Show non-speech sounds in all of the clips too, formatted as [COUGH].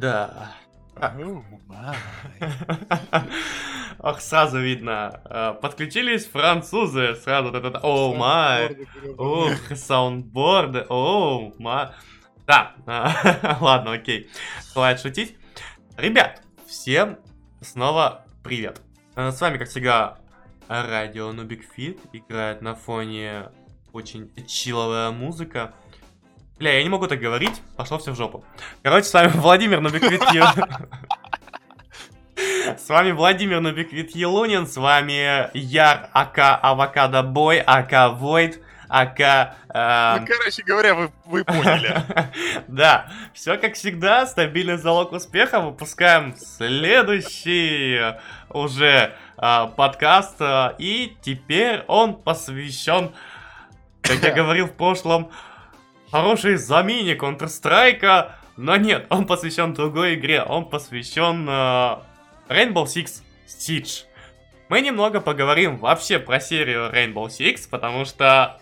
да. Ох, сразу видно. э, Подключились французы. Сразу О май. Ух, саундборды. О май. Да, [LAUGHS] ладно, окей. Хватит шутить. Ребят, всем снова привет. Э, С вами, как всегда, радио Нубик Фит. Играет на фоне очень чиловая музыка. Бля, я не могу так говорить, пошло все в жопу. Короче, с вами [LAUGHS] Владимир Нубиквит [LAUGHS] С вами Владимир Нубиквит Елунин, с вами Яр, АК Авокадо Бой, АК Войд, АК... эм, Ну, короче говоря, вы, вы поняли. [LAUGHS] Да, все как всегда, стабильный залог успеха. Выпускаем следующий уже а, подкаст. а, И теперь он посвящен, как я говорил в прошлом, хорошей замене Counter-Strike. Но нет, он посвящен другой игре. Он посвящен а, Rainbow Six Siege. Мы немного поговорим вообще про серию Rainbow Six, потому что,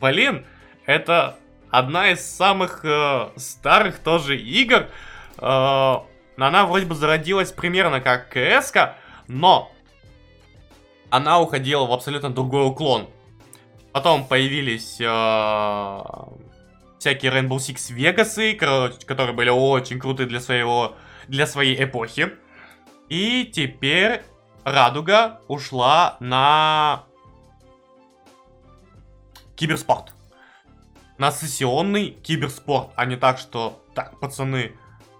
блин, это одна из самых э, старых тоже игр. Э, она вроде бы зародилась примерно как кс но она уходила в абсолютно другой уклон. Потом появились э, всякие Rainbow Six короче, которые были очень крутые для своего для своей эпохи. И теперь Радуга ушла на киберспорт на сессионный киберспорт, а не так, что так, пацаны,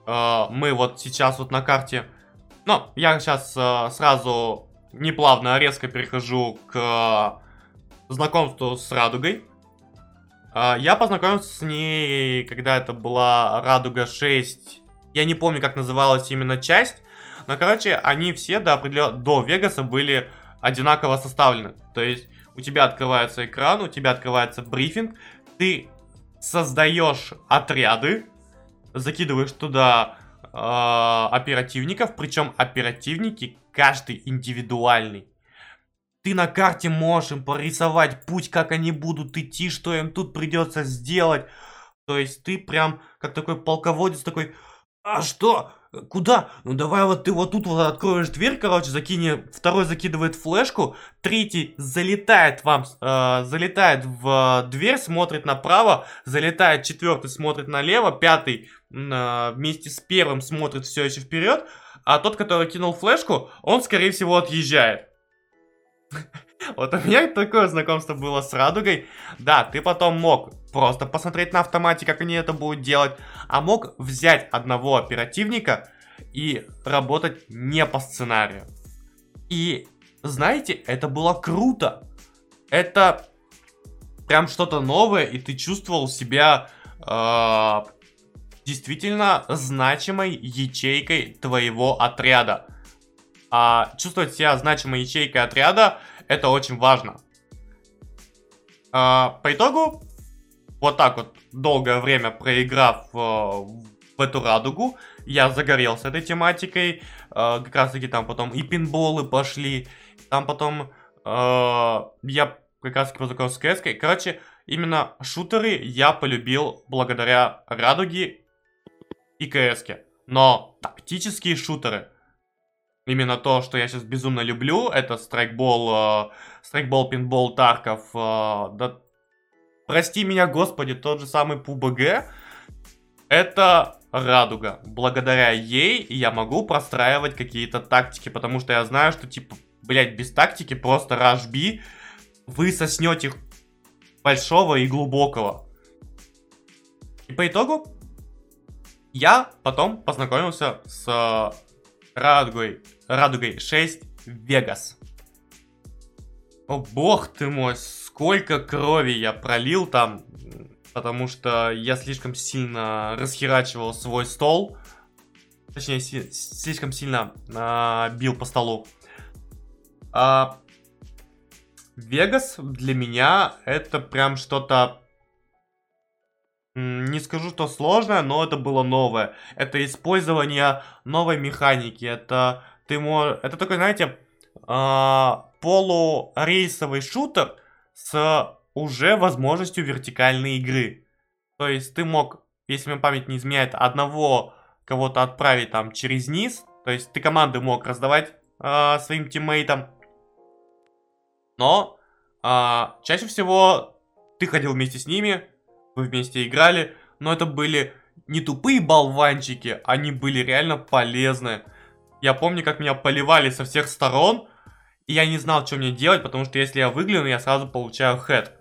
э, мы вот сейчас вот на карте. Ну, я сейчас э, сразу неплавно, резко перехожу к э, знакомству с Радугой. Э, я познакомился с ней, когда это была Радуга 6. Я не помню, как называлась именно часть. Но, короче, они все до, определен... до Вегаса были одинаково составлены. То есть, у тебя открывается экран, у тебя открывается брифинг, ты создаешь отряды, закидываешь туда э, оперативников, причем оперативники каждый индивидуальный. Ты на карте можешь им порисовать путь, как они будут идти, что им тут придется сделать. То есть ты прям как такой полководец такой, а что? Куда? Ну давай вот ты вот тут вот откроешь дверь, короче, закини, второй закидывает флешку, третий залетает вам, э, залетает в э, дверь, смотрит направо, залетает четвертый, смотрит налево, пятый э, вместе с первым смотрит все еще вперед, а тот, который кинул флешку, он, скорее всего, отъезжает. Вот у меня такое знакомство было с Радугой. Да, ты потом мог просто посмотреть на автомате, как они это будут делать, а мог взять одного оперативника и работать не по сценарию. И знаете, это было круто. Это прям что-то новое, и ты чувствовал себя э, действительно значимой ячейкой твоего отряда. А чувствовать себя значимой ячейкой отряда это очень важно. А, по итогу, вот так вот долгое время проиграв э, в эту радугу, я загорелся этой тематикой. Э, как раз таки там потом и пинболы пошли. Там потом э, я как раз таки познакомился с КС. Короче, именно шутеры я полюбил благодаря радуге и КС. Но тактические шутеры, именно то, что я сейчас безумно люблю, это страйкбол, э, страйкбол, пинбол, Тарков, э, да прости меня, господи, тот же самый PUBG, это радуга. Благодаря ей я могу простраивать какие-то тактики, потому что я знаю, что, типа, блять, без тактики просто B вы соснете большого и глубокого. И по итогу я потом познакомился с э, Радугой, Радугой 6 Вегас. О бог ты мой, сколько крови я пролил там, потому что я слишком сильно расхерачивал свой стол. Точнее, си- слишком сильно а, бил по столу. А, Вегас для меня это прям что-то... Не скажу, что сложное, но это было новое. Это использование новой механики. Это ты можешь... Это такой, знаете, а, полурейсовый шутер с уже возможностью вертикальной игры. То есть ты мог, если мне память не изменяет, одного кого-то отправить там через низ. То есть ты команды мог раздавать э, своим тиммейтам. Но э, чаще всего ты ходил вместе с ними, вы вместе играли, но это были не тупые болванчики, они были реально полезны. Я помню, как меня поливали со всех сторон, и я не знал, что мне делать, потому что если я выгляну, я сразу получаю хэт.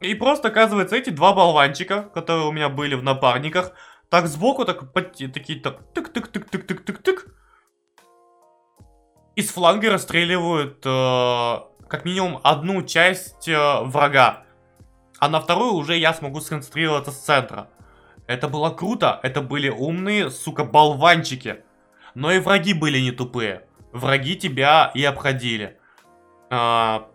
И просто, оказывается, эти два болванчика, которые у меня были в напарниках, так сбоку, так, такие, так, тык-тык-тык-тык-тык-тык-тык, из фланга расстреливают э, как минимум одну часть э, врага. А на вторую уже я смогу сконцентрироваться с центра. Это было круто, это были умные, сука, болванчики. Но и враги были не тупые. Враги тебя и обходили. А,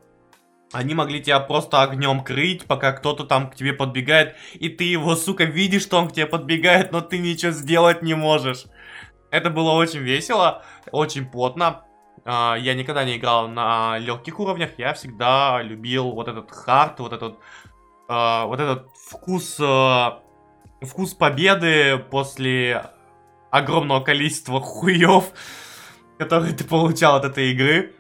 они могли тебя просто огнем крыть, пока кто-то там к тебе подбегает, и ты его, сука, видишь, что он к тебе подбегает, но ты ничего сделать не можешь. Это было очень весело, очень плотно. А, я никогда не играл на легких уровнях, я всегда любил вот этот хард, вот этот, а, вот этот вкус, а, вкус победы после огромного количества [LAUGHS] хуев, которые ты получал от этой игры.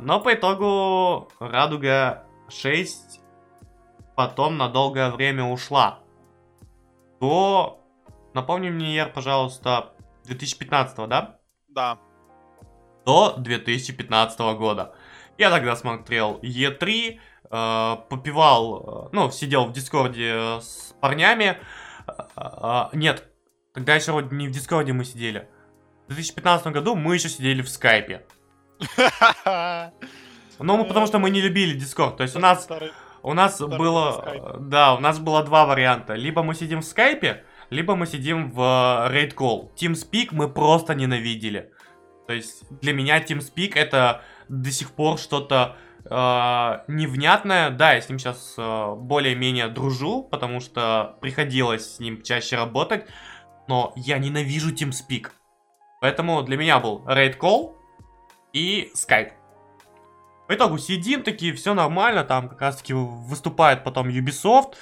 Но по итогу Радуга 6 потом на долгое время ушла. До, напомни мне, Ер, пожалуйста, 2015, да? Да до 2015 года. Я тогда смотрел Е3, э, попивал, э, ну, сидел в Дискорде с парнями. Э, э, нет, тогда еще вроде не в Дискорде мы сидели. В 2015 году мы еще сидели в Скайпе. [LAUGHS] Ну, мы, потому что мы не любили Дискорд. То есть у нас, у нас было, да, у нас было два варианта. Либо мы сидим в Скайпе, либо мы сидим в RaidCall. TeamSpeak мы просто ненавидели. То есть для меня TeamSpeak это до сих пор что-то э, невнятное. Да, я с ним сейчас э, более-менее дружу, потому что приходилось с ним чаще работать. Но я ненавижу TeamSpeak. Поэтому для меня был Raid Call и Skype. По итогу сидим такие, все нормально, там как раз таки выступает потом Ubisoft.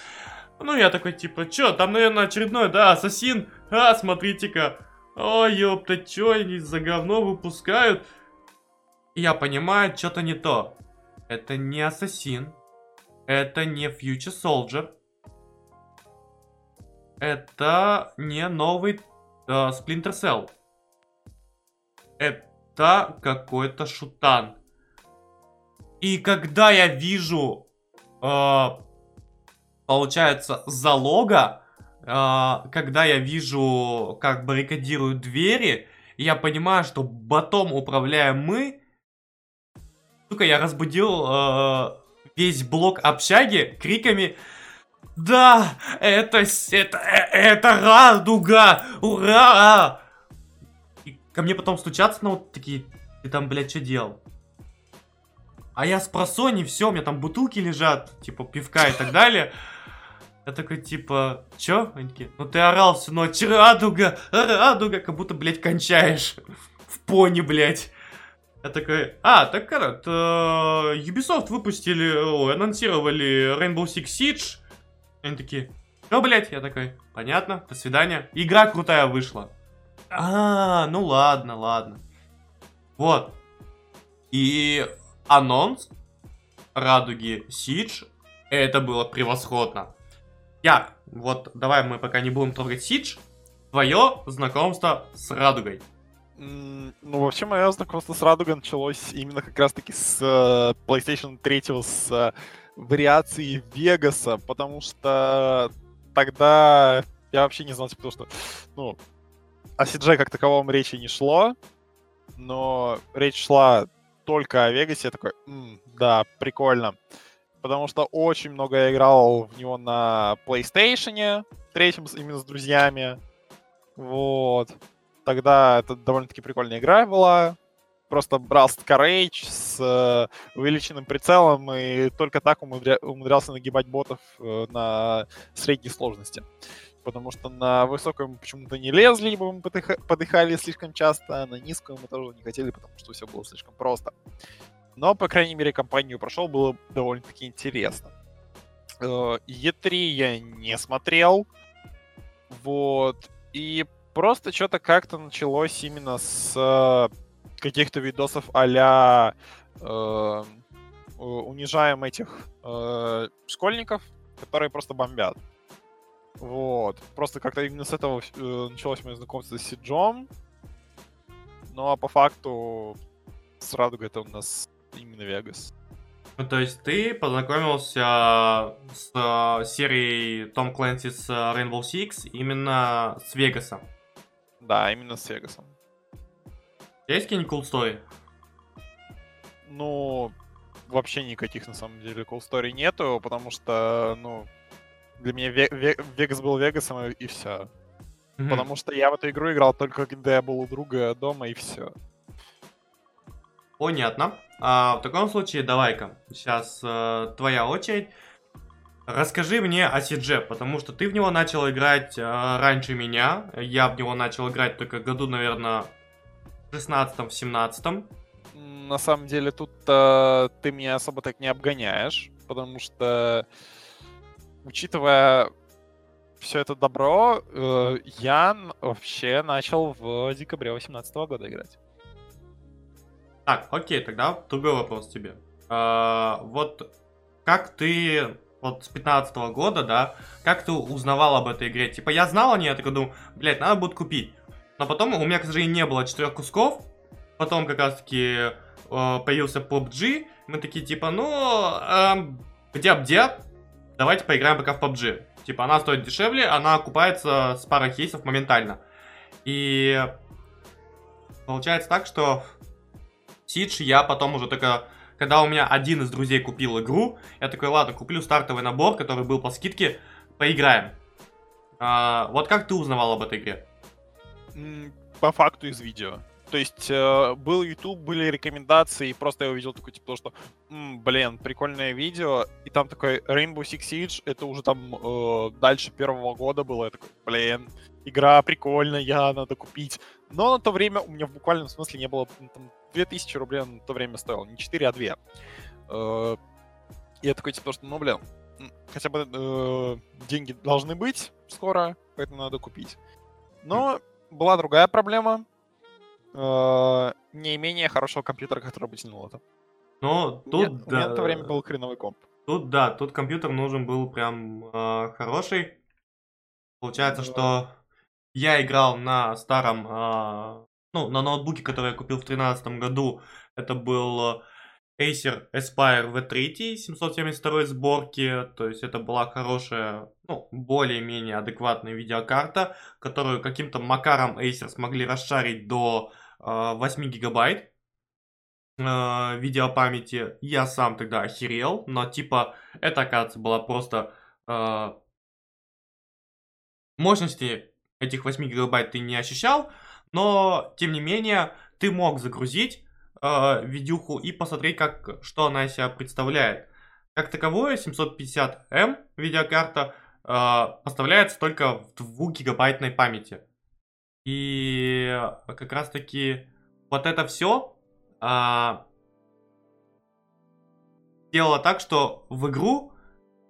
Ну, я такой, типа, чё, там, наверное, очередной, да, Ассасин. А, смотрите-ка, Ой, ёпта, чё они за говно выпускают? Я понимаю, что-то не то. Это не Ассасин. Это не Future Soldier. Это не новый э, Splinter Cell. Это какой-то шутан. И когда я вижу, э, получается, залога, а, когда я вижу, как баррикадируют двери, я понимаю, что ботом управляем мы. Сука, я разбудил э, весь блок общаги криками «Да, это, это, э, это радуга! Ура!» И ко мне потом стучатся, ну, вот такие, ты там, блядь, что делал? А я с просони, все, у меня там бутылки лежат, типа пивка и так далее. Я такой, типа, чё? Они такие, ну ты орал всю ночь, радуга, радуга, как будто, блядь, кончаешь. В пони, блядь. Я такой, а, так это, Ubisoft выпустили, о, анонсировали Rainbow Six Siege. Они такие, что, блядь? Я такой, понятно, до свидания. Игра крутая вышла. А, ну ладно, ладно. Вот. И анонс Радуги Siege, это было превосходно. Я, вот давай мы пока не будем трогать Сидж. Твое знакомство с Радугой. Ну, вообще, мое знакомство с Радугой началось именно как раз-таки с uh, PlayStation 3, с uh, вариацией Вегаса, потому что тогда я вообще не знал, потому что, ну, о CJ как таковом речи не шло, но речь шла только о Вегасе, я такой, М, да, прикольно потому что очень много я играл в него на PlayStation, третьем именно с друзьями. Вот. Тогда это довольно-таки прикольная игра была. Просто брал Courage с э, увеличенным прицелом и только так умудря... умудрялся нагибать ботов э, на средней сложности. Потому что на высокую мы почему-то не лезли, либо мы подыхали слишком часто, а на низкую мы тоже не хотели, потому что все было слишком просто. Но, по крайней мере, компанию прошел, было довольно-таки интересно. Е3 э, я не смотрел. Вот. И просто что-то как-то началось именно с э, каких-то видосов а-ля э, унижаем этих э, школьников, которые просто бомбят. Вот. Просто как-то именно с этого э, началось мое знакомство с Сиджом. Ну а по факту с Радугой это у нас именно Вегас. Ну, то есть ты познакомился с э, серией Том Клэнси с Rainbow Six именно с Вегасом? Да, именно с Вегасом. Есть какие-нибудь story? Ну, вообще никаких на самом деле story нету, потому что, ну, для меня Вегас был Вегасом и все. Mm-hmm. Потому что я в эту игру играл только когда я был у друга дома и все. Понятно. А, в таком случае, давай-ка, сейчас э, твоя очередь. Расскажи мне о Сидже, потому что ты в него начал играть э, раньше меня. Я в него начал играть только году, наверное, в 16-17. На самом деле, тут э, ты меня особо так не обгоняешь, потому что, учитывая все это добро, э, я вообще начал в декабре 2018 года играть. Так, окей, тогда другой вопрос тебе. А, вот как ты вот с 15 -го года, да, как ты узнавал об этой игре? Типа, я знал о ней, я такой думаю, блядь, надо будет купить. Но потом у меня, к сожалению, не было четырех кусков. Потом как раз-таки э, появился PUBG. Мы такие, типа, ну, эм, где-где, давайте поиграем пока в PUBG. Типа, она стоит дешевле, она окупается с парой кейсов моментально. И получается так, что Сидж я потом уже только... Когда у меня один из друзей купил игру, я такой, ладно, куплю стартовый набор, который был по скидке, поиграем. А, вот как ты узнавал об этой игре? По факту из видео. То есть э, был YouTube, были рекомендации, и просто я увидел такой, типа, что, м, блин, прикольное видео, и там такой Rainbow Six Siege, это уже там э, дальше первого года было, я такой, блин, игра прикольная, надо купить. Но на то время у меня в буквальном смысле не было, там, 2000 рублей на то время стоил, не 4, а 2. Э, я такой, типа, что, ну, блин, хотя бы э, деньги должны быть скоро, поэтому надо купить. Но была другая проблема, э, не менее хорошего компьютера, который бы тянул это. Но тут, Нет, да... У меня в то время был хреновый комп. Тут, да, тут компьютер нужен был прям э, хороший. Получается, что я играл на старом, э, ну, на ноутбуке, который я купил в 2013 году. Это был Acer Aspire V3 772 сборки. То есть это была хорошая, ну, более-менее адекватная видеокарта, которую каким-то макаром Acer смогли расшарить до э, 8 гигабайт э, видеопамяти. Я сам тогда охерел, но типа это, оказывается, была просто э, мощности этих 8 гигабайт ты не ощущал, но тем не менее ты мог загрузить э, видюху и посмотреть, как, что она из себя представляет. Как таковое 750M видеокарта э, поставляется только в 2 гигабайтной памяти. И как раз таки вот это все а, делало так, что в игру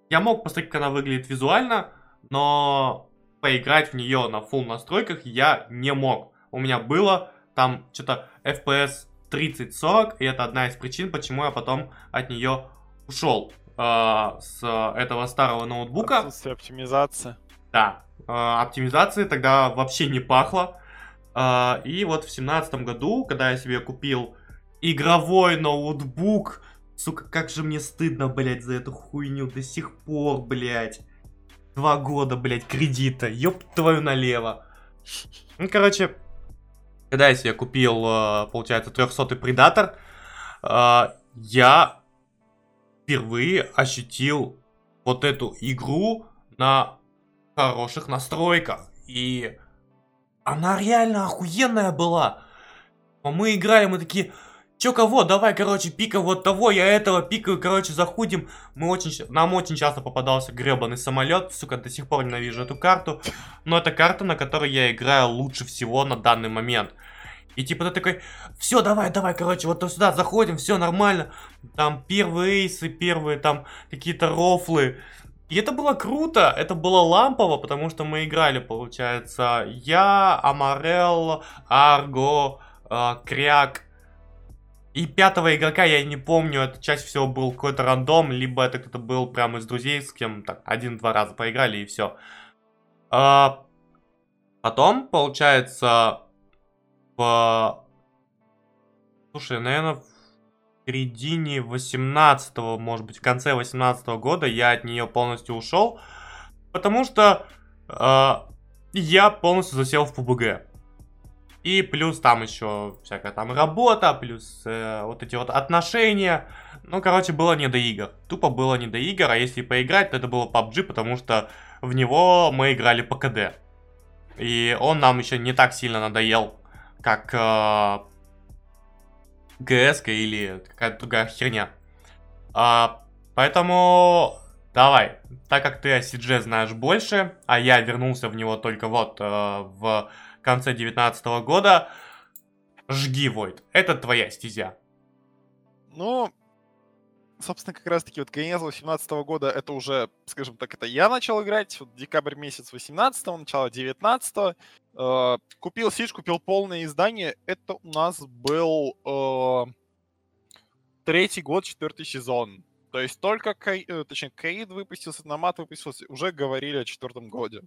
я мог посмотреть, как она выглядит визуально, но поиграть в нее на full настройках я не мог. У меня было там что-то FPS 30-40, и это одна из причин, почему я потом от нее ушел э, с этого старого ноутбука. Отсутствие оптимизации. Да, э, оптимизации тогда вообще не пахло. Э, и вот в семнадцатом году, когда я себе купил игровой ноутбук, сука, как же мне стыдно, блядь, за эту хуйню до сих пор, блядь. Два года, блядь, кредита, ёб твою налево. Ну, короче, когда я себе купил, э, получается, 300-й Предатор, э, я впервые ощутил вот эту игру на хороших настройках. И она реально охуенная была. Мы играли, мы такие, Чё кого? Давай, короче, пика вот того, я этого пикаю, короче, заходим. Мы очень, нам очень часто попадался гребаный самолет, сука, до сих пор ненавижу эту карту. Но это карта, на которой я играю лучше всего на данный момент. И типа ты такой, все, давай, давай, короче, вот сюда заходим, все нормально. Там первые эйсы, первые там какие-то рофлы. И это было круто, это было лампово, потому что мы играли, получается, я, Амарел, Арго, э, Кряк. И пятого игрока я не помню, это чаще всего был какой-то рандом, либо это кто-то был прямо из друзей, с кем так один-два раза поиграли и все. А, потом, получается, в... Слушай, наверное, в середине 18 может быть, в конце 18 года я от нее полностью ушел, потому что э, я полностью засел в PUBG. И плюс там еще всякая там работа, плюс э, вот эти вот отношения. Ну, короче, было не до игр. Тупо было не до игр, а если поиграть, то это было PUBG, потому что в него мы играли по КД. И он нам еще не так сильно надоел, как э, ГС или какая-то другая херня. А, поэтому давай, так как ты о CG знаешь больше, а я вернулся в него только вот э, в конце 19 года, жги, Войд, это твоя стезя. Ну, собственно, как раз-таки вот конец 18 года, это уже, скажем так, это я начал играть, вот декабрь месяц 18 начало 19 э, Купил Сидж, купил полное издание, это у нас был э, третий год, четвертый сезон. То есть только, Кай, э, точнее, Каид выпустился, Намат выпустился, уже говорили о четвертом годе.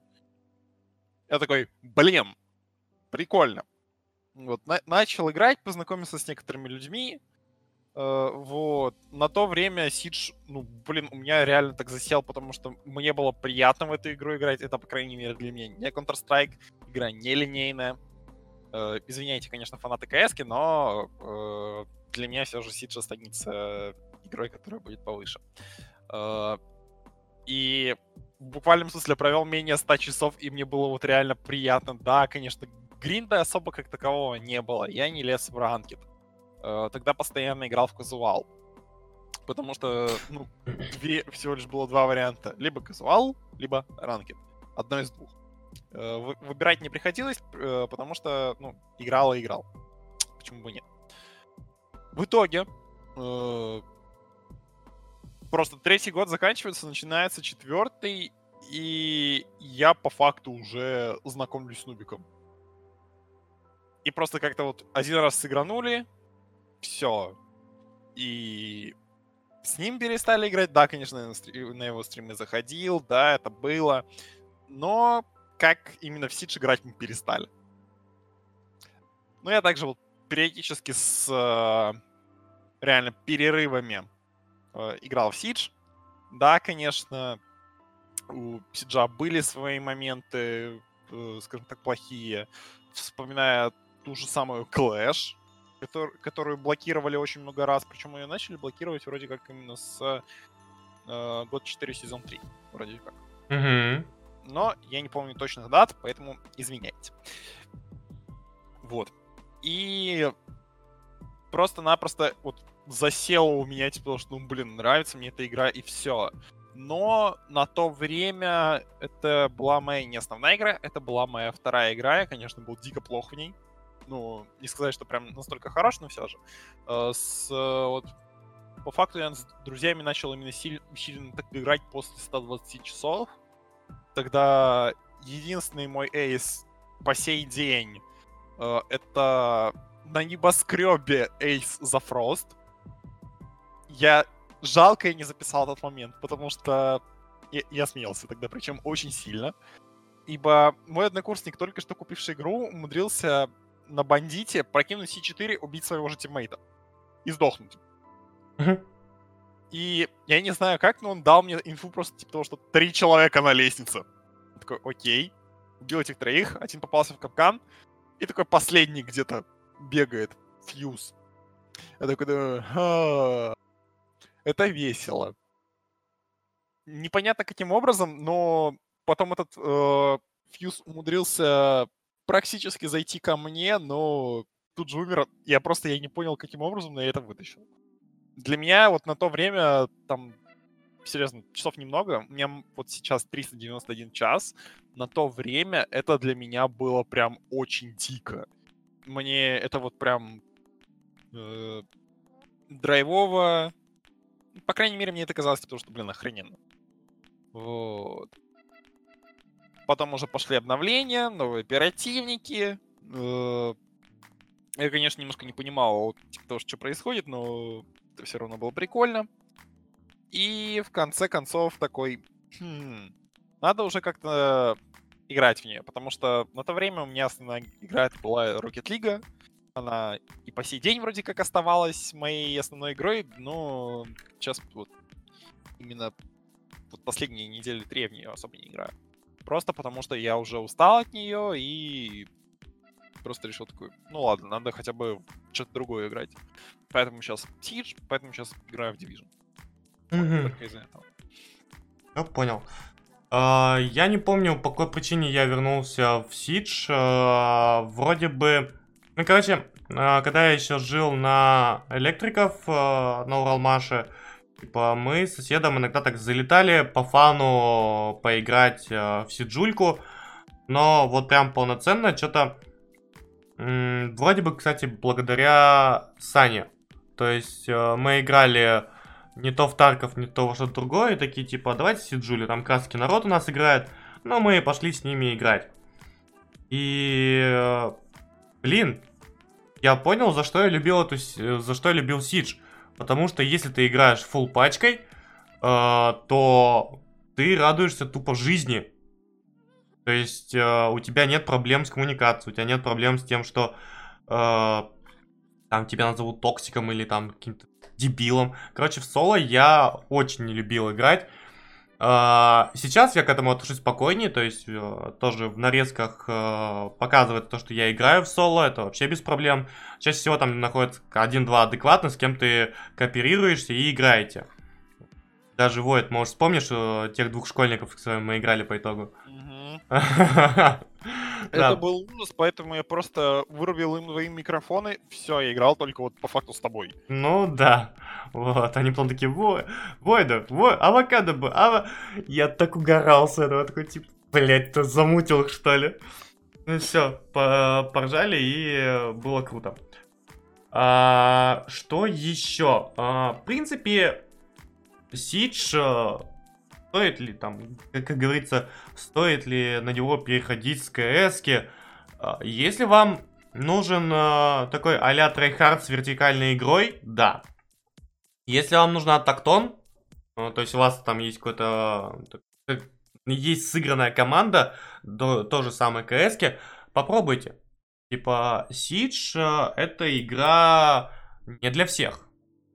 Я такой, блин, прикольно. Вот, на- начал играть, познакомился с некоторыми людьми, Э, вот. На то время Сидж, ну, блин, у меня реально так засел, потому что мне было приятно в эту игру играть. Это, по крайней мере, для меня не Counter-Strike. Игра нелинейная. Э, извиняйте, конечно, фанаты КС, но э, для меня все же Сидж останется игрой, которая будет повыше. Э, и в буквальном смысле провел менее 100 часов, и мне было вот реально приятно. Да, конечно, гринда особо как такового не было. Я не лез в ранкет. Э, тогда постоянно играл в казуал. Потому что, ну, две, всего лишь было два варианта. Либо казуал, либо ранкет. Одно из двух. Э, выбирать не приходилось, э, потому что, ну, играл и играл. Почему бы нет? В итоге, просто третий год заканчивается, начинается четвертый, и я по факту уже знакомлюсь с Нубиком. И просто как-то вот один раз сыгранули, все. И с ним перестали играть. Да, конечно, на, его стримы заходил, да, это было. Но как именно в Сидж играть мы перестали. Ну, я также вот периодически с э, реально перерывами э, играл в Сидж. Да, конечно, у Сиджа были свои моменты, э, скажем так, плохие. Вспоминая ту же самую Clash, который, которую блокировали очень много раз. Причем ее начали блокировать вроде как именно с э, год 4 сезон 3. Вроде как. Угу. Но я не помню точных дат, поэтому извиняйте. Вот. И просто-напросто вот засело у меня, типа, потому что, ну, блин, нравится мне эта игра, и все. Но на то время это была моя не основная игра, это была моя вторая игра. Я, конечно, был дико плох в ней ну, не сказать, что прям настолько хорош, но все же. Э, с, вот, по факту я с друзьями начал именно сильно, усиленно так играть после 120 часов. Тогда единственный мой эйс по сей день э, это на небоскребе эйс за Фрост. Я жалко я не записал этот момент, потому что я, я смеялся тогда, причем очень сильно. Ибо мой однокурсник, только что купивший игру, умудрился на бандите, прокинуть C4, убить своего же тиммейта. И сдохнуть. И я не знаю как, но он дал мне инфу просто типа того, что три человека на лестнице. Я такой, окей. Убил этих троих, один попался в капкан. И такой последний где-то бегает. Фьюз. Я такой думаю, Ха, это весело. Непонятно каким образом, но потом этот э, фьюз умудрился практически зайти ко мне, но тут же умер. Я просто я не понял, каким образом, но я это вытащил. Для меня вот на то время, там, серьезно, часов немного. У меня вот сейчас 391 час. На то время это для меня было прям очень дико. Мне это вот прям э, драйвово. По крайней мере, мне это казалось, потому что, блин, охрененно. Вот. Потом уже пошли обновления, новые оперативники. Э, я, конечно, немножко не понимал типа, того, что происходит, но это все равно было прикольно. И в конце концов такой, хм, надо уже как-то играть в нее, потому что на то время у меня основная игра это была Rocket League. Она и по сей день вроде как оставалась моей основной игрой, но сейчас вот именно вот последние недели три в нее особо не играю. Просто потому что я уже устал от нее и просто решил такой, ну ладно, надо хотя бы что-то другое играть. Поэтому сейчас Siege, поэтому сейчас играю в Division. Мгм. Только из-за этого. Я понял. А, Я не помню, по какой причине я вернулся в Сидж. А, Вроде бы... Ну, короче, а, когда я еще жил на электриков на Уралмаше, типа, мы с соседом иногда так залетали по фану поиграть а, в Сиджульку. Но вот прям полноценно что-то... Вроде бы, кстати, благодаря Сане. То есть э, мы играли не то в Тарков, не то во что-то другое, и такие типа, давайте Сиджули, там краски народ у нас играет, но мы пошли с ними играть. И, э, блин, я понял, за что я любил эту, э, за что я любил Сидж. Потому что если ты играешь фул пачкой, э, то ты радуешься тупо жизни. То есть э, у тебя нет проблем с коммуникацией, у тебя нет проблем с тем, что э, там тебя назовут токсиком или там каким-то дебилом. Короче, в соло я очень не любил играть. А, Сейчас я к этому отношусь спокойнее, то есть э, тоже в нарезках э, показывает то, что я играю в соло, это вообще без проблем. Чаще всего там находится один-два адекватно, с кем ты кооперируешься и играете. Даже Войд, может, вспомнишь э, тех двух школьников, с которыми мы играли по итогу? Мгм. [LAUGHS] Это был ужас, поэтому я просто вырубил им свои микрофоны. Все, я играл только вот по факту с тобой. Ну да, вот, они потом такие, Вой, Войда, Вой, авокадо бы, ава... Я так угорал с этого, такой, типа, блять, ты замутил их, что ли? Ну все, поржали, и было круто. А, что еще? А, в принципе, Сидж, э, стоит ли там, как, как говорится, стоит ли на него переходить с КСки? А, Если вам нужен э, такой а-ля трейхард с вертикальной игрой, да. Если вам нужна тактон, э, то есть у вас там есть какой-то... э, есть сыгранная команда, до, то же самое КСки, попробуйте. Типа, Siege э, это игра не для всех.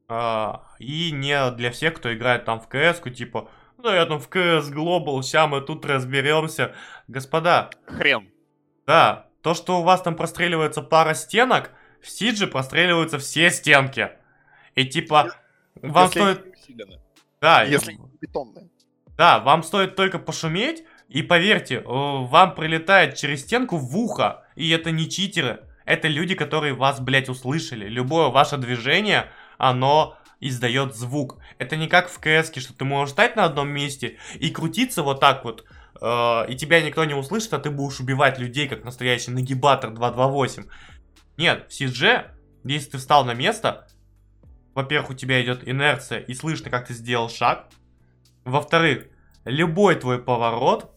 А, И не для всех, кто играет там в КС, типа, да я там в КС Глобал, ща мы тут разберемся. Господа, Хрен. да, то, что у вас там простреливается пара стенок, в Сидже простреливаются все стенки. И типа, вам Если стоит... усилены. Да, Если они бетонные. да, вам стоит только пошуметь, и поверьте, э, вам прилетает через стенку в ухо. И это не читеры, это люди, которые вас, блядь, услышали. Любое ваше движение, оно издает звук. Это не как в КС, что ты можешь стать на одном месте и крутиться вот так вот, э, и тебя никто не услышит, а ты будешь убивать людей, как настоящий нагибатор 228. Нет, в CG, если ты встал на место, во-первых, у тебя идет инерция и слышно, как ты сделал шаг. Во-вторых, любой твой поворот,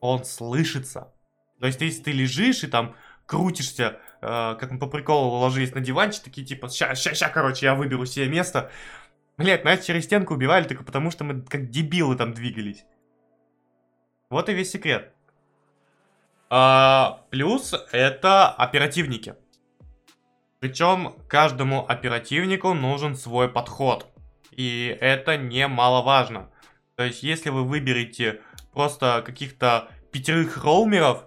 он слышится. То есть, если ты лежишь и там крутишься, как мы по приколу ложились на диванчик, такие типа, ща, ща, ща, короче, я выберу себе место. Блять, нас через стенку убивали только потому, что мы как дебилы там двигались. Вот и весь секрет. А, плюс это оперативники. Причем каждому оперативнику нужен свой подход. И это немаловажно. То есть, если вы выберете просто каких-то пятерых роумеров,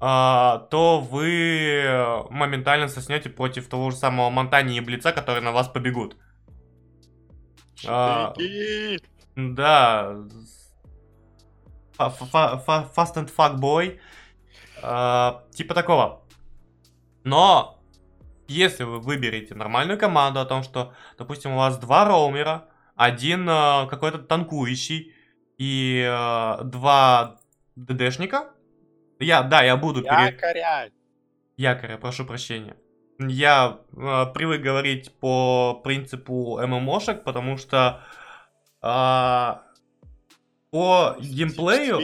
то вы моментально соснете против того же самого Монтани и Блица, которые на вас побегут. А. Да. Fast and Fuck Boy. А, Типа такого. Но если вы выберете нормальную команду о том, что, допустим, у вас два роумера, один э, какой-то танкующий и э, два ДДшника, я, да, я буду пере- Якоря. Якоря, прошу прощения. Я э, привык говорить по принципу ММОшек, потому что а, По геймплею,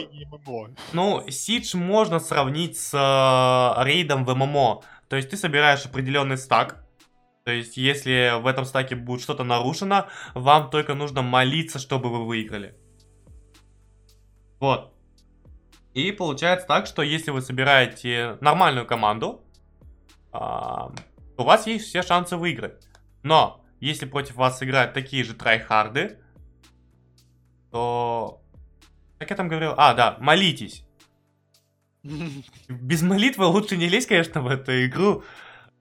ну, Siege можно сравнить с э, рейдом в ММО. То есть ты собираешь определенный стак. То есть если в этом стаке будет что-то нарушено, вам только нужно молиться, чтобы вы выиграли. Вот. И получается так, что если вы собираете нормальную команду, а, у вас есть все шансы выиграть. Но если против вас играют такие же трайхарды, то... Как я там говорил? А, да, молитесь. Без молитвы лучше не лезть, конечно, в эту игру.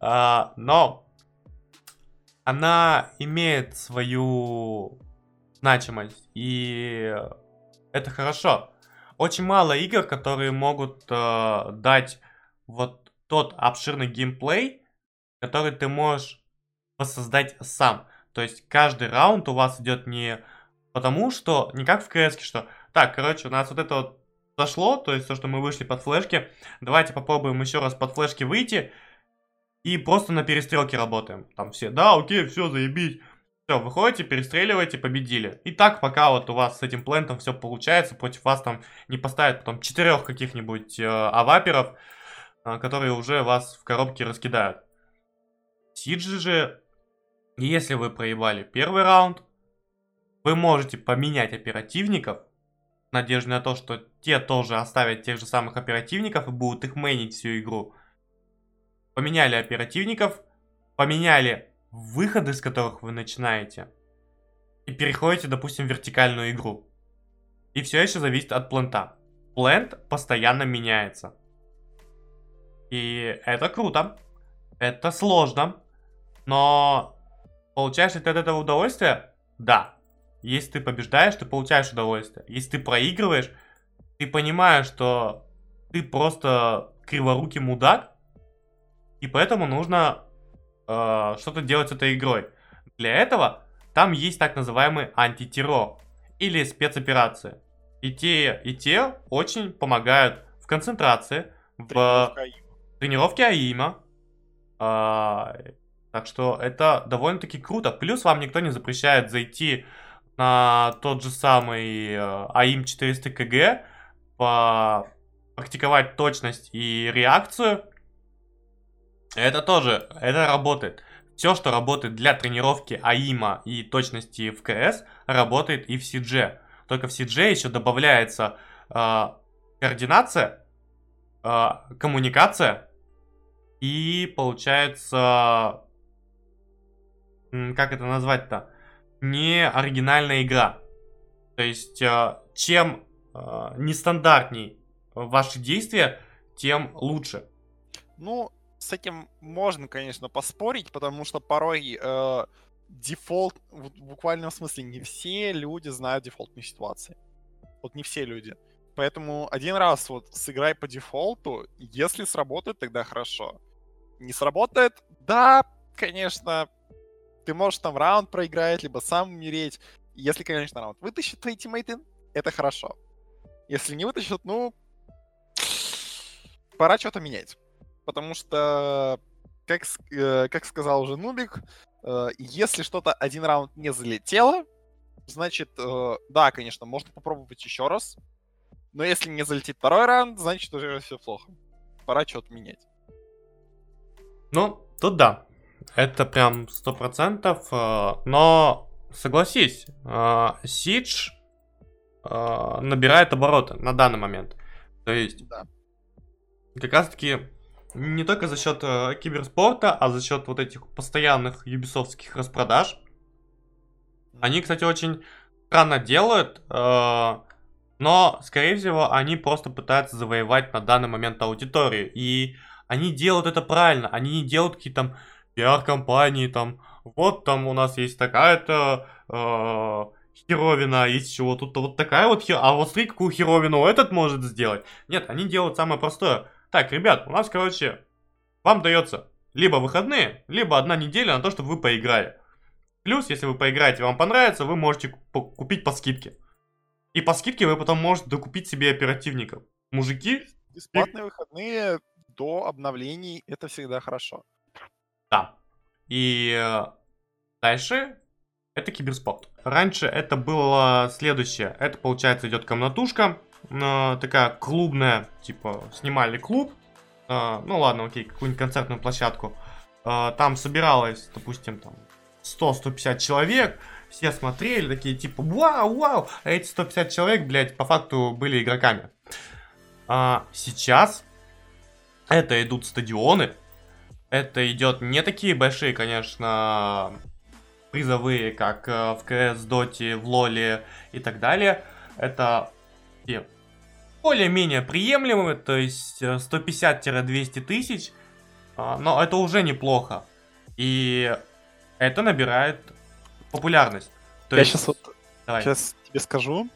А, но она имеет свою значимость. И это хорошо. Очень мало игр, которые могут э, дать вот тот обширный геймплей, который ты можешь воссоздать сам. То есть каждый раунд у вас идет не потому, что не как в КС, что так, короче, у нас вот это вот зашло, то есть то, что мы вышли под флешки, давайте попробуем еще раз под флешки выйти и просто на перестрелке работаем. Там все, да, окей, все, заебись. Все, выходите, перестреливаете, победили. И так, пока вот у вас с этим плентом все получается, против вас там не поставят потом четырех каких-нибудь э, аваперов, э, которые уже вас в коробке раскидают. Сиджи же, если вы проебали первый раунд, вы можете поменять оперативников, в надежде на то, что те тоже оставят тех же самых оперативников и будут их мейнить всю игру. Поменяли оперативников, поменяли выходы, с которых вы начинаете, и переходите, допустим, в вертикальную игру. И все еще зависит от плента. Плент постоянно меняется. И это круто. Это сложно. Но получаешь ли ты от этого удовольствие? Да. Если ты побеждаешь, ты получаешь удовольствие. Если ты проигрываешь, ты понимаешь, что ты просто криворукий мудак, и поэтому нужно э, что-то делать с этой игрой. Для этого там есть так называемый антитеррор или спецоперации. И те, и те очень помогают в концентрации, в тренировке АИМа. А, так что это довольно-таки круто. Плюс вам никто не запрещает зайти на тот же самый э, АИМ 400 КГ, по- практиковать точность и реакцию. Это тоже, это работает. Все, что работает для тренировки АИМа и точности в КС, работает и в CG. Только в CG еще добавляется э, координация, э, коммуникация и получается, как это назвать-то, не оригинальная игра. То есть, э, чем э, нестандартней ваши действия, тем лучше. Ну, с этим можно, конечно, поспорить, потому что порой э, дефолт, в буквальном смысле, не все люди знают дефолтные ситуации. Вот не все люди. Поэтому один раз вот сыграй по дефолту, если сработает, тогда хорошо. Не сработает, да, конечно, ты можешь там раунд проиграть, либо сам умереть. Если, конечно, раунд вытащит твои тиммейты, это хорошо. Если не вытащат, ну, пора что-то менять. Потому что, как, э, как сказал уже Нубик, э, если что-то один раунд не залетело, значит, э, да, конечно, можно попробовать еще раз. Но если не залетит второй раунд, значит уже все плохо. Пора что-то менять. Ну, тут да. Это прям сто процентов. э, Но согласись, э, Siege э, набирает обороты на данный момент. То есть, Да. как раз таки не только за счет э, киберспорта, а за счет вот этих постоянных юбисовских распродаж. Они, кстати, очень странно делают, э, но, скорее всего, они просто пытаются завоевать на данный момент аудиторию. И они делают это правильно. Они не делают какие-то там пиар-компании, там, вот там у нас есть такая-то э, херовина, есть чего тут вот такая вот хер... А вот смотри, какую херовину этот может сделать. Нет, они делают самое простое. Так, ребят, у нас, короче, вам дается либо выходные, либо одна неделя на то, чтобы вы поиграли. Плюс, если вы поиграете, вам понравится, вы можете ку- купить по скидке. И по скидке вы потом можете докупить себе оперативников. Мужики, Бесплатные выходные до обновлений это всегда хорошо. да. И э, дальше Это киберспорт. Раньше это было следующее. Это, получается, идет комнатушка, э, такая клубная, типа, снимали клуб. Э, ну ладно, окей, какую-нибудь концертную площадку. Э, там собиралось, допустим, там 100-150 человек. Все смотрели, такие, типа, вау, вау. А эти 150 человек, блядь, по факту были игроками. А сейчас это идут стадионы. Это идет не такие большие, конечно, призовые, как э, в КС, Доте, в Лоле и так далее. Это более-менее приемлемые, то есть 150-200 э, тысяч, а, но это уже неплохо. И это набирает популярность. То Я есть... сейчас вот Давай. сейчас тебе скажу.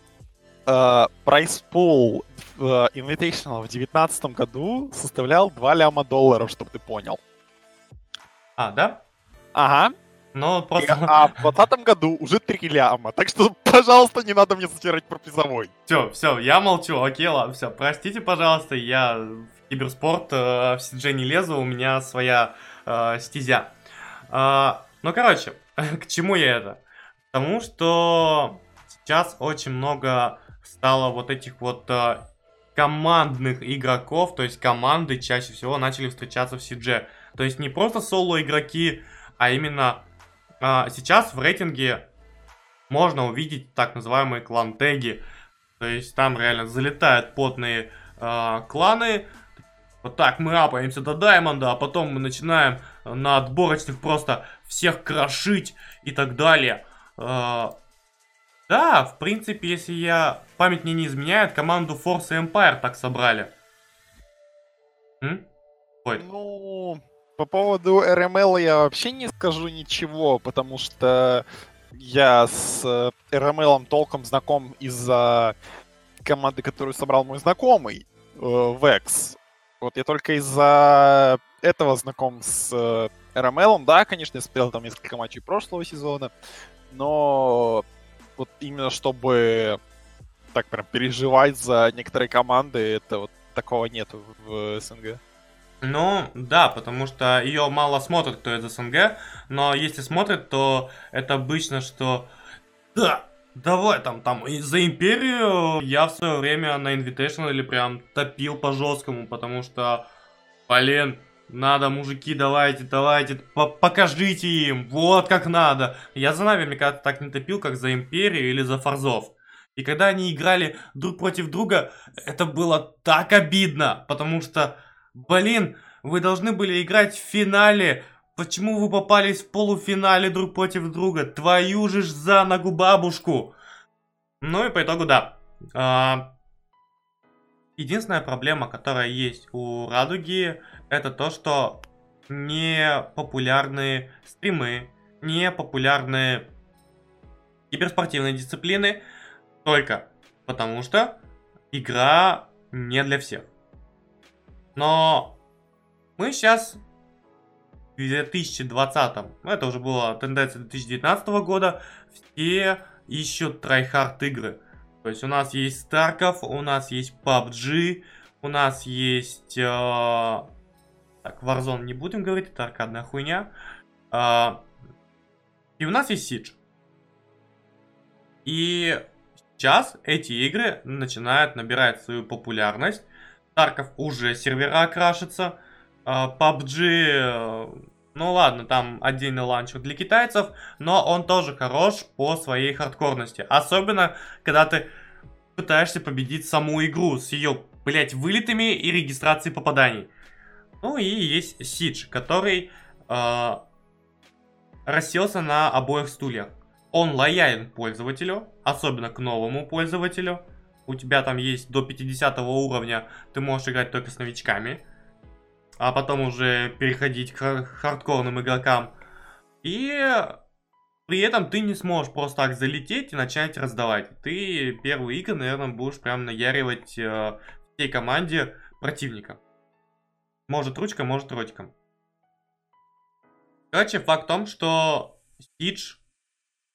Прайс uh, пул uh, Invitational в 2019 году составлял 2 ляма долларов, чтобы ты понял. А, да? Ага. Но просто... [LAUGHS] А в 2020 году уже 3 ляма, так что, [LAUGHS] пожалуйста, не надо мне затирать про призовой. Все, все, я молчу, окей, ладно, все, простите, пожалуйста, я в киберспорт э, в CG не лезу, у меня своя э, стезя. Э, ну, короче, [LAUGHS] к чему я это? Потому что сейчас очень много стало вот этих вот э, командных игроков, то есть команды чаще всего начали встречаться в CG. То есть не просто соло-игроки, а именно сейчас в рейтинге можно увидеть так называемые клан-теги. То есть там реально залетают потные а, кланы. Вот так мы апаемся до Даймонда, а потом мы начинаем на отборочных просто всех крошить и так далее. А, да, в принципе, если я память мне не изменяет, команду Force Empire так собрали. М? Ой. Ну, по поводу RML я вообще не скажу ничего, потому что я с RML толком знаком из-за команды, которую собрал мой знакомый, э, Vex. Вот я только из-за этого знаком с э, RML. Да, конечно, я смотрел там несколько матчей прошлого сезона, но вот именно чтобы так прям переживать за некоторые команды, это вот такого нету в СНГ. Ну, да, потому что ее мало смотрят, кто из СНГ, но если смотрят, то это обычно, что да, давай там, там, за Империю я в свое время на Invitational или прям топил по жесткому, потому что, блин, надо, мужики, давайте, давайте, покажите им, вот как надо. Я за Нави никогда так не топил, как за Империю или за Форзов. И когда они играли друг против друга, это было так обидно, потому что Блин, вы должны были играть в финале. Почему вы попались в полуфинале друг против друга? Твою же ж за ногу бабушку. Ну и по итогу, да. А, единственная проблема, которая есть у Радуги, это то, что не популярные стримы, не популярные киберспортивные дисциплины, только потому что игра не для всех. Но мы сейчас в 2020, ну это уже была тенденция 2019 года, все ищут трайхард игры. То есть у нас есть Старков, у нас есть PUBG, у нас есть... Э, так, Warzone не будем говорить, это аркадная хуйня. Э, и у нас есть Siege. И сейчас эти игры начинают набирать свою популярность. Тарков уже сервера крашится. PUBG, э, ну ладно, там отдельный ланчер для китайцев, но он тоже хорош по своей хардкорности. Особенно, когда ты пытаешься победить саму игру с ее, блять, вылетами и регистрацией попаданий. Ну и есть Сидж, который э, расселся на обоих стульях. Он лоялен пользователю, особенно к новому пользователю у тебя там есть до 50 уровня, ты можешь играть только с новичками, а потом уже переходить к хардкорным игрокам. И при этом ты не сможешь просто так залететь и начать раздавать. Ты первые игры, наверное, будешь прям наяривать э, всей команде противника. Может ручка, может ротиком. Короче, факт в том, что Siege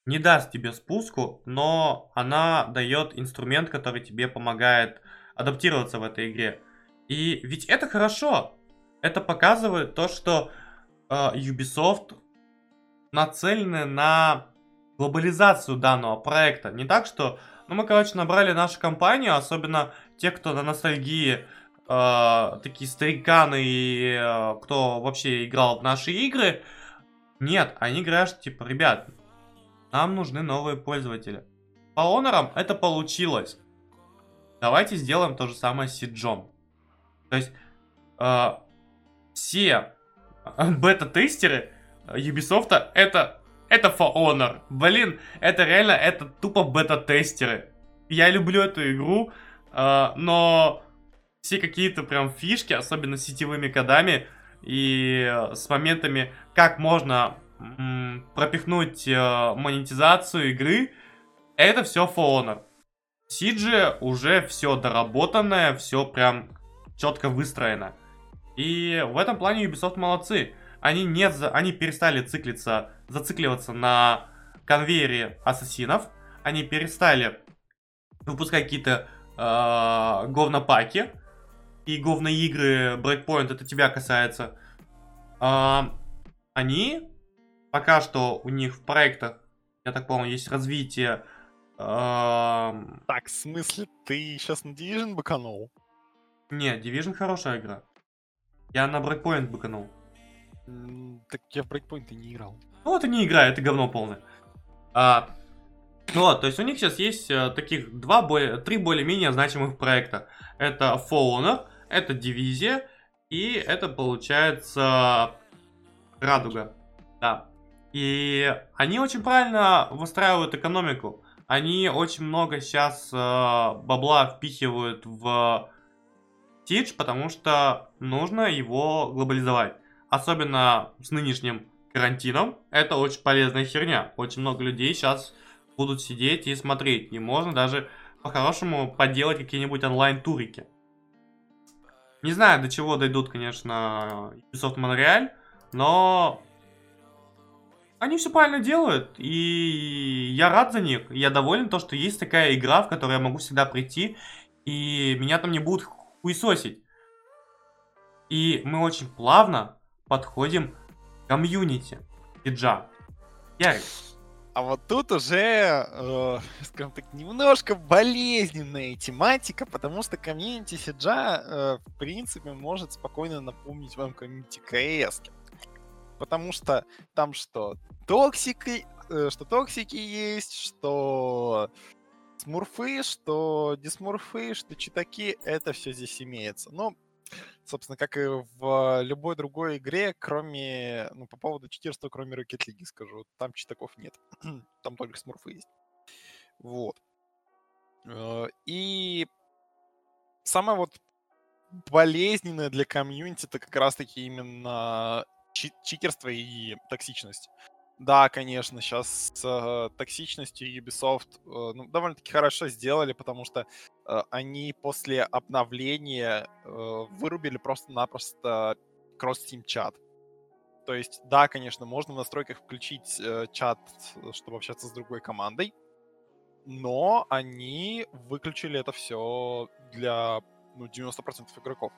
не даст тебе спуску, но она дает инструмент, который тебе помогает адаптироваться в этой игре. И ведь это хорошо. Это показывает то, что э, Ubisoft нацелены на глобализацию данного проекта. Не так, что, ну, мы, короче, набрали нашу компанию, особенно те, кто на ностальгии, э, такие стариканы и э, кто вообще играл в наши игры. Нет, они говорят, типа, ребят, нам нужны новые пользователи. По Honor это получилось. Давайте сделаем то же самое с Сиджом. То есть, э, все бета-тестеры Ubisoft это это For Honor. Блин, это реально, это тупо бета-тестеры. Я люблю эту игру, э, но все какие-то прям фишки, особенно с сетевыми кодами и э, с моментами, как можно пропихнуть э, монетизацию игры, это все For Honor. Сиджи уже все доработанное, все прям четко выстроено. И в этом плане Ubisoft молодцы. Они, не, они перестали циклиться зацикливаться на конвейере ассасинов. Они перестали выпускать какие-то э, говнопаки и говноигры Breakpoint, это тебя касается. Э, они пока что у них в проектах, я так понял, есть развитие. Э, так, в смысле, ты сейчас на Division быканул? Не, Division хорошая игра. Я на Breakpoint быканул. Так я в Breakpoint не играл. Ну, это не игра, это говно полное. А, вот, то есть у них сейчас есть а, таких два более, три более-менее значимых проекта. Это For это Дивизия и это получается Радуга. Да. И они очень правильно выстраивают экономику. Они очень много сейчас э, бабла впихивают в Тидж, потому что нужно его глобализовать. Особенно с нынешним карантином, это очень полезная херня. Очень много людей сейчас будут сидеть и смотреть. И можно даже по-хорошему поделать какие-нибудь онлайн-турики. Не знаю, до чего дойдут, конечно, Ubisoft Montreal, но они все правильно делают, и я рад за них. Я доволен то, что есть такая игра, в которой я могу всегда прийти, и меня там не будут хуесосить. И мы очень плавно подходим комьюнити Сиджа. Ярик. А вот тут уже, э, [LAUGHS] скажем так, немножко болезненная тематика, потому что комьюнити Сиджа, э, в принципе, может спокойно напомнить вам комьюнити CS. Потому что там что, токсики, э, что токсики есть, что смурфы, что дисмурфы, что читаки, это все здесь имеется. Но собственно, как и в любой другой игре, кроме, ну, по поводу читерства, кроме Rocket League, скажу, там читаков нет. [CLEARS THROAT] там только смурфы есть. Вот. Э, и самое вот болезненное для комьюнити это как раз-таки именно читерство и токсичность. Да, конечно, сейчас с э, токсичностью Ubisoft э, ну, довольно-таки хорошо сделали, потому что э, они после обновления э, вырубили просто-напросто кросс-тим чат. То есть, да, конечно, можно в настройках включить э, чат, чтобы общаться с другой командой, но они выключили это все для ну, 90% игроков.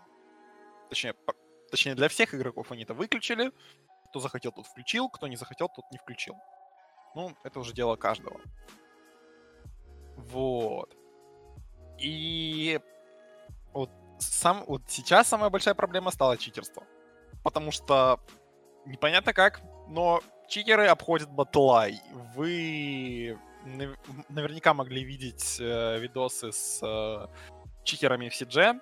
Точнее, точнее, для всех игроков они это выключили, кто захотел, тот включил, кто не захотел, тот не включил. Ну, это уже дело каждого. Вот. И вот, сам, вот сейчас самая большая проблема стала читерство. Потому что непонятно как, но читеры обходят батлай. Вы наверняка могли видеть э, видосы с э, читерами в CG,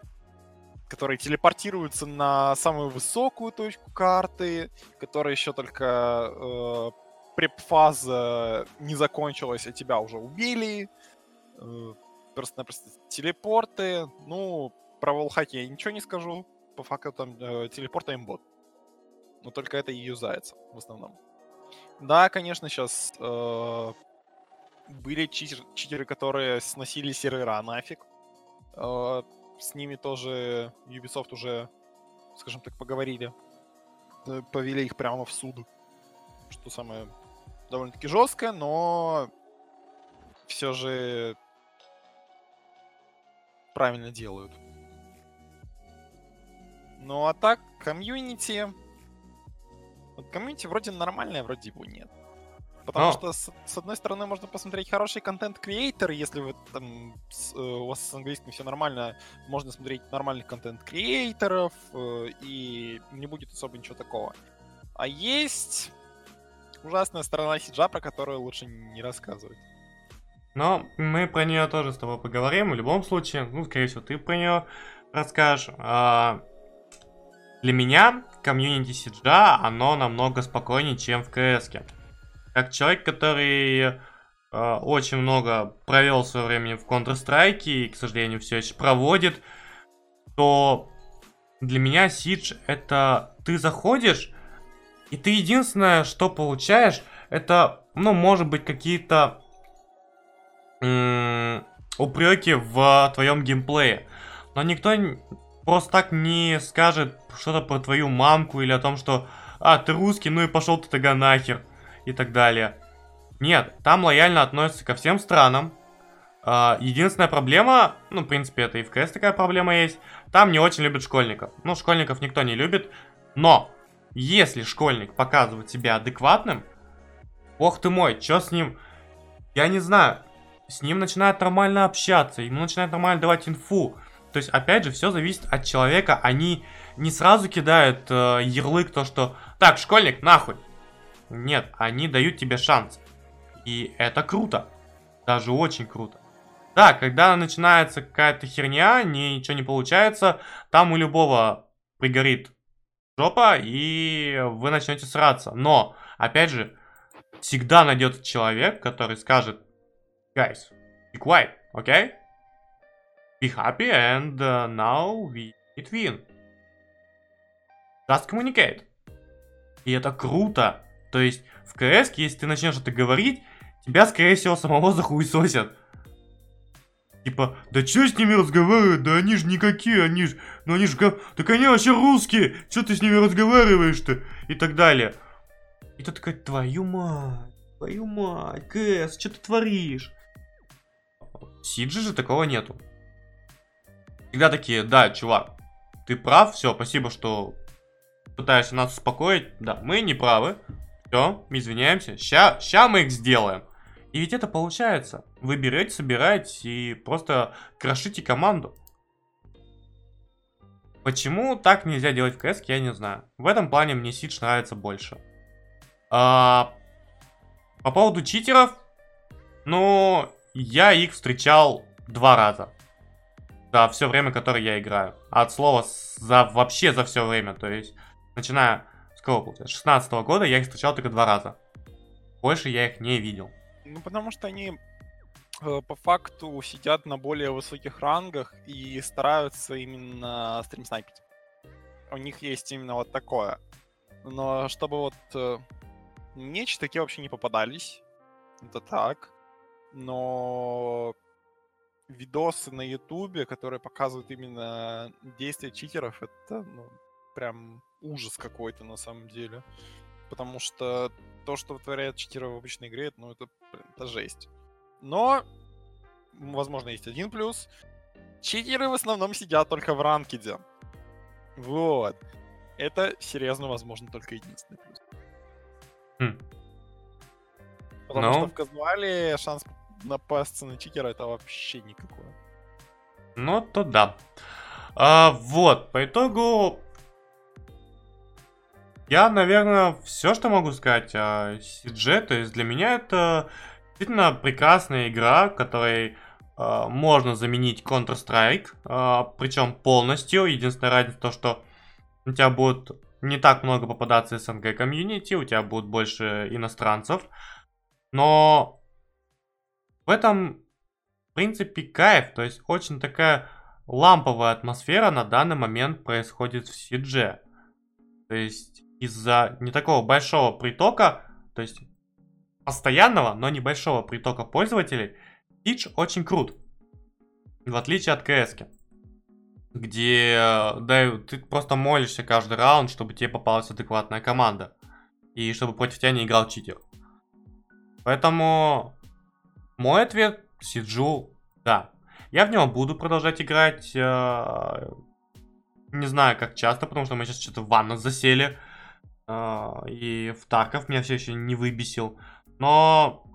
которые телепортируются на самую высокую точку карты, которая еще только э, препфаза не закончилась, а тебя уже убили. Э, Просто-напросто телепорты. Ну, про волхаки я ничего не скажу. По факту там э, телепорт имбот. Но только это и юзается в основном. Да, конечно, сейчас э, были читер, читеры, которые сносили сервера нафиг. Э, с ними тоже Ubisoft уже, скажем так, поговорили. Э, повели их прямо в суд. Что самое довольно-таки жесткое, но все же правильно делают. Ну а так, комьюнити... Вот комьюнити вроде нормальное, вроде его нет. Потому Но... что, с, с одной стороны, можно посмотреть хороший контент-креатор, если вы там с, э, у вас с английским все нормально, можно смотреть нормальных контент-креаторов, э, и не будет особо ничего такого. А есть ужасная сторона Сиджа, про которую лучше не рассказывать. Но мы про нее тоже с тобой поговорим. В любом случае, ну, скорее всего, ты про нее расскажешь. А, для меня комьюнити Сиджа, оно намного спокойнее, чем в КС. -ке. Как человек, который э, очень много провел свое время в Counter-Strike и, к сожалению, все еще проводит, то для меня Сидж это ты заходишь, и ты единственное, что получаешь, это, ну, может быть, какие-то упреки в твоем геймплее. Но никто просто так не скажет что-то про твою мамку или о том, что «А, ты русский, ну и пошел ты тогда нахер» и так далее. Нет, там лояльно относятся ко всем странам. А, единственная проблема, ну, в принципе, это и в КС такая проблема есть, там не очень любят школьников. Ну, школьников никто не любит, но если школьник показывает себя адекватным, ох ты мой, что с ним? Я не знаю, с ним начинают нормально общаться, ему начинают нормально давать инфу. То есть, опять же, все зависит от человека. Они не сразу кидают э, ярлык, то что «Так, школьник, нахуй!» Нет, они дают тебе шанс. И это круто. Даже очень круто. Да, когда начинается какая-то херня, ничего не получается, там у любого пригорит жопа, и вы начнете сраться. Но, опять же, всегда найдется человек, который скажет, guys, be quiet, okay? Be happy and uh, now we it win. Just communicate. И это круто. То есть в КС, если ты начнешь это говорить, тебя, скорее всего, самого захуесосят. Типа, да что с ними разговаривать? Да они же никакие, они же... Ну они же... Так они вообще русские! Что ты с ними разговариваешь-то? И так далее. И ты такая, твою мать, твою мать, КС, что ты творишь? Сиджи же такого нету. Всегда такие, да, чувак, ты прав, все, спасибо, что пытаешься нас успокоить. Да, мы не правы. Все, извиняемся. Ща, ща мы их сделаем. И ведь это получается. Вы берете, собираете и просто крошите команду. Почему так нельзя делать в КС, я не знаю. В этом плане мне Сидж нравится больше. А, по поводу читеров, ну, я их встречал два раза. За все время, которое я играю. От слова за вообще за все время. То есть, начиная какого, 16 -го года я их встречал только два раза. Больше я их не видел. Ну, потому что они э, по факту сидят на более высоких рангах и стараются именно стримснайпить. У них есть именно вот такое. Но чтобы вот э, меч такие вообще не попадались. Это так. Но видосы на Ютубе, которые показывают именно действия читеров, это ну, прям ужас какой-то на самом деле. Потому что то, что вытворяет читеры в обычной игре, ну, это, это жесть. Но, возможно, есть один плюс. Читеры в основном сидят только в ранкеде. Вот. Это серьезно, возможно, только единственный плюс. Хм. Потому no. что ну. в казуале шанс напасться на читера это вообще никакое. Ну, то да. А, вот, по итогу я, наверное, все, что могу сказать о CG, то есть для меня это действительно прекрасная игра, которой э, можно заменить Counter-Strike, э, причем полностью. Единственная разница то, что у тебя будет не так много попадаться СНГ комьюнити, у тебя будет больше иностранцев. Но в этом, в принципе, кайф, то есть очень такая ламповая атмосфера на данный момент происходит в CG. То есть из-за не такого большого притока, то есть постоянного, но небольшого притока пользователей, Twitch очень крут. В отличие от КС, где да, ты просто молишься каждый раунд, чтобы тебе попалась адекватная команда. И чтобы против тебя не играл читер. Поэтому мой ответ Сиджу, да. Я в него буду продолжать играть. Э, не знаю, как часто, потому что мы сейчас что-то в ванну засели. А, и в Тарков меня все еще не выбесил. Но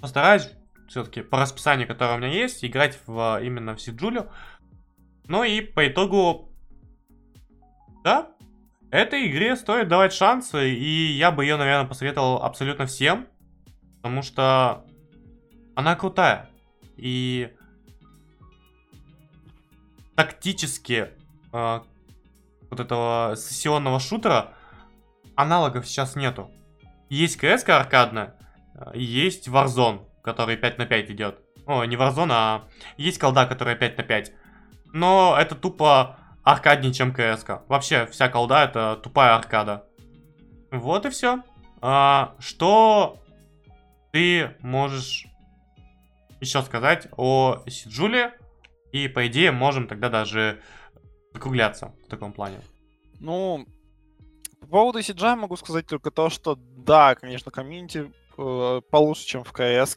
постараюсь все-таки по расписанию, которое у меня есть, играть в, именно в Сиджулю. Ну и по итогу, да, этой игре стоит давать шансы, и я бы ее, наверное, посоветовал абсолютно всем, потому что она крутая. И тактически э, вот этого сессионного шутера аналогов сейчас нету. Есть КС аркадная, э, есть Warzone, который 5 на 5 идет. О, не Warzone, а есть колда, которая 5 на 5. Но это тупо аркаднее, чем кс -ка. Вообще, вся колда это тупая аркада. Вот и все. А, что ты можешь еще сказать о Сиджуле? И, по идее, можем тогда даже закругляться в таком плане. Ну, по поводу CGI могу сказать только то, что да, конечно, комьюнити э, получше, чем в кс.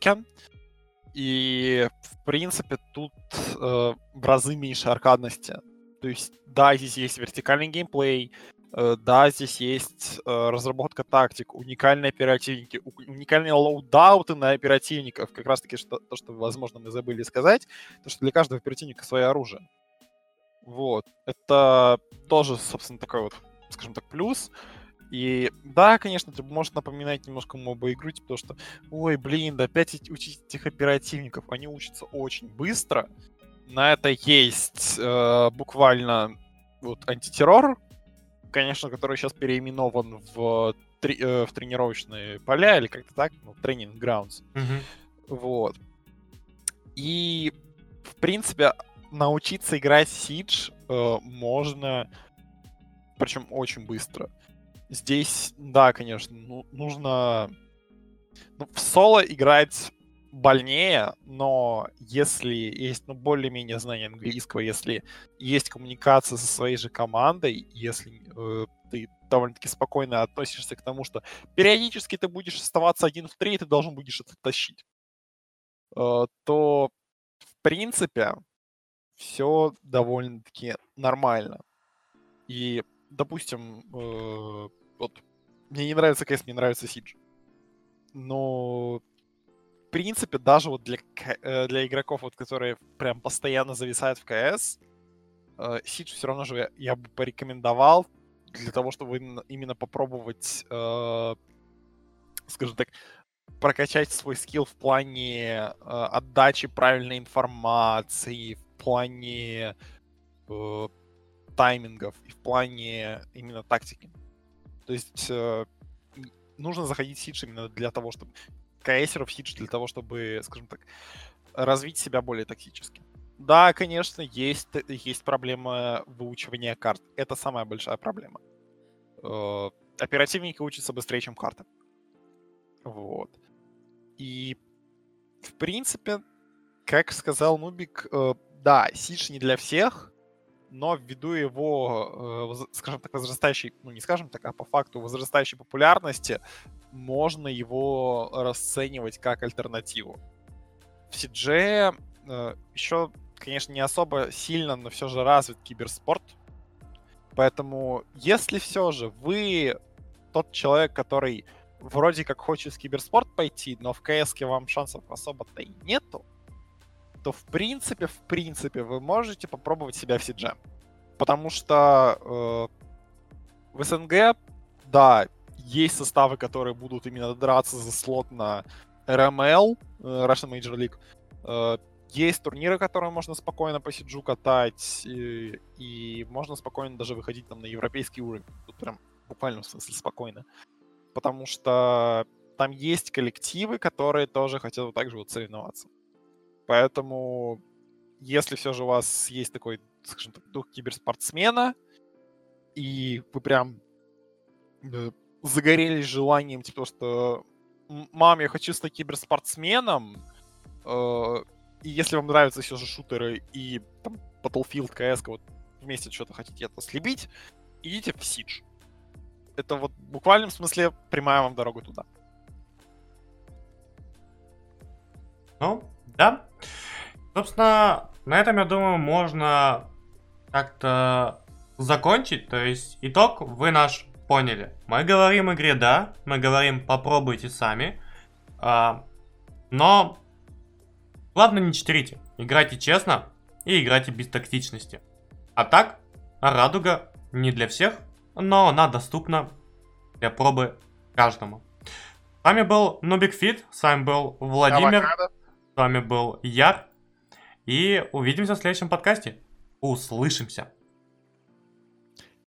И, в принципе, тут э, в разы меньше аркадности. То есть, да, здесь есть вертикальный геймплей, э, да, здесь есть э, разработка тактик, уникальные оперативники, уникальные лоудауты на оперативников. Как раз-таки что, то, что, возможно, мы забыли сказать, то, что для каждого оперативника свое оружие. Вот. Это тоже, собственно, такой вот, скажем так, плюс. И да, конечно, это может напоминать немножко моба игру, типа то, что, ой, блин, да опять учить этих оперативников, они учатся очень быстро. На это есть э, буквально вот антитеррор, конечно, который сейчас переименован в, три, э, в тренировочные поля или как-то так, ну, тренинг grounds. Mm-hmm. Вот. И, в принципе, научиться играть Siege э, можно, причем очень быстро. Здесь, да, конечно, ну, нужно ну, в соло играть больнее, но если есть ну, более-менее знание английского, если есть коммуникация со своей же командой, если э, ты довольно-таки спокойно относишься к тому, что периодически ты будешь оставаться один в три, и ты должен будешь это тащить, э, то в принципе все довольно-таки нормально. И, допустим, э, вот мне не нравится КС, мне нравится Сидж. Но в принципе, даже вот для, э, для игроков, вот, которые прям постоянно зависают в КС, Сидж все равно же я бы порекомендовал для того, чтобы именно попробовать, э, скажем так, прокачать свой скилл в плане э, отдачи правильной информации, в плане э, таймингов и в плане именно тактики. То есть э, нужно заходить в Сидж именно для того, чтобы... КСеров Сидж для того, чтобы, скажем так, развить себя более тактически. Да, конечно, есть, есть проблема выучивания карт. Это самая большая проблема. Э, оперативники учатся быстрее, чем карты. Вот. И, в принципе, как сказал Нубик, э, да, Сидж не для всех, но ввиду его, э, скажем так, возрастающей, ну не скажем так, а по факту возрастающей популярности, можно его расценивать как альтернативу. В CG э, еще, конечно, не особо сильно, но все же развит киберспорт. Поэтому, если все же вы тот человек, который вроде как хочет в киберспорт пойти, но в КС вам шансов особо-то и нету, то в принципе, в принципе, вы можете попробовать себя в CG. Потому что э, в СНГ, да, есть составы, которые будут именно драться за слот на RML, э, Russian Major League. Э, есть турниры, которые можно спокойно по Сиджу катать, и, и можно спокойно даже выходить там на европейский уровень. Тут прям буквально в смысле спокойно. Потому что там есть коллективы, которые тоже хотят вот так же вот соревноваться. Поэтому, если все же у вас есть такой, скажем так, дух киберспортсмена, и вы прям э, загорелись желанием, типа, что мам, я хочу стать киберспортсменом, э, и если вам нравятся все же шутеры и там, Battlefield, CS, вот вместе что-то хотите это слебить, идите в Siege. Это вот в буквальном смысле прямая вам дорога туда. Ну, да. Собственно, на этом, я думаю, можно как-то закончить. То есть, итог вы наш поняли. Мы говорим игре «да», мы говорим «попробуйте сами». А, но главное не читерите. Играйте честно и играйте без тактичности. А так, радуга не для всех, но она доступна для пробы каждому. С вами был Нубик Фит, с вами был Владимир, Авокадо. Вами был Яр. И увидимся в следующем подкасте. Услышимся.